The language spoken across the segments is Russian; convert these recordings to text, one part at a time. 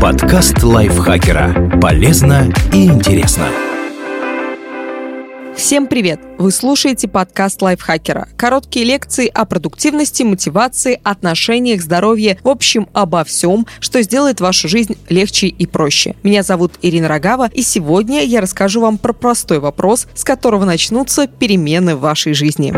Подкаст лайфхакера. Полезно и интересно. Всем привет! Вы слушаете подкаст лайфхакера. Короткие лекции о продуктивности, мотивации, отношениях, здоровье, в общем, обо всем, что сделает вашу жизнь легче и проще. Меня зовут Ирина Рогава, и сегодня я расскажу вам про простой вопрос, с которого начнутся перемены в вашей жизни.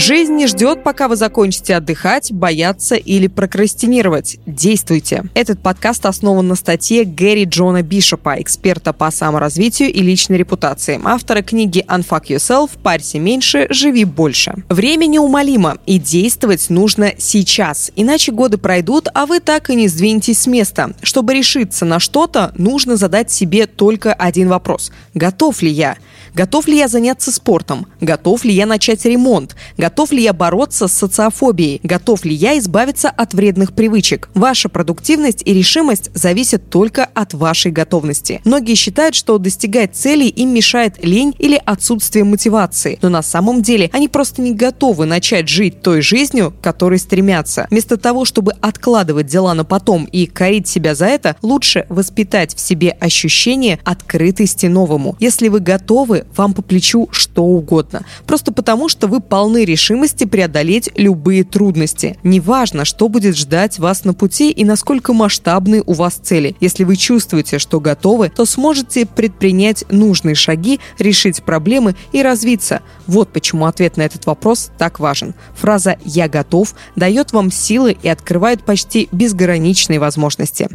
Жизнь не ждет, пока вы закончите отдыхать, бояться или прокрастинировать. Действуйте. Этот подкаст основан на статье Гэри Джона Бишопа, эксперта по саморазвитию и личной репутации, автора книги Unfuck Yourself «Парься меньше, живи больше». Время неумолимо, и действовать нужно сейчас, иначе годы пройдут, а вы так и не сдвинетесь с места. Чтобы решиться на что-то, нужно задать себе только один вопрос. Готов ли я? Готов ли я заняться спортом? Готов ли я начать ремонт? Готов ли я бороться с социофобией? Готов ли я избавиться от вредных привычек? Ваша продуктивность и решимость зависят только от вашей готовности. Многие считают, что достигать целей им мешает лень или отсутствие мотивации. Но на самом деле они просто не готовы начать жить той жизнью, к которой стремятся. Вместо того, чтобы откладывать дела на потом и корить себя за это, лучше воспитать в себе ощущение открытости новому. Если вы готовы вам по плечу что угодно. Просто потому, что вы полны решимости преодолеть любые трудности. Неважно, что будет ждать вас на пути и насколько масштабны у вас цели. Если вы чувствуете, что готовы, то сможете предпринять нужные шаги, решить проблемы и развиться. Вот почему ответ на этот вопрос так важен. Фраза «я готов» дает вам силы и открывает почти безграничные возможности.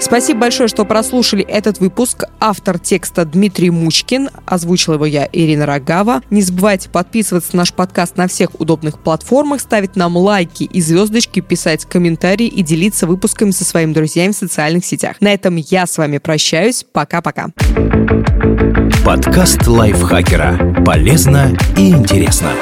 Спасибо большое, что прослушали этот выпуск. Автор текста Дмитрий Мучкин. Озвучила его я, Ирина Рогава. Не забывайте подписываться на наш подкаст на всех удобных платформах, ставить нам лайки и звездочки, писать комментарии и делиться выпусками со своими друзьями в социальных сетях. На этом я с вами прощаюсь. Пока-пока. Подкаст лайфхакера. Полезно и интересно.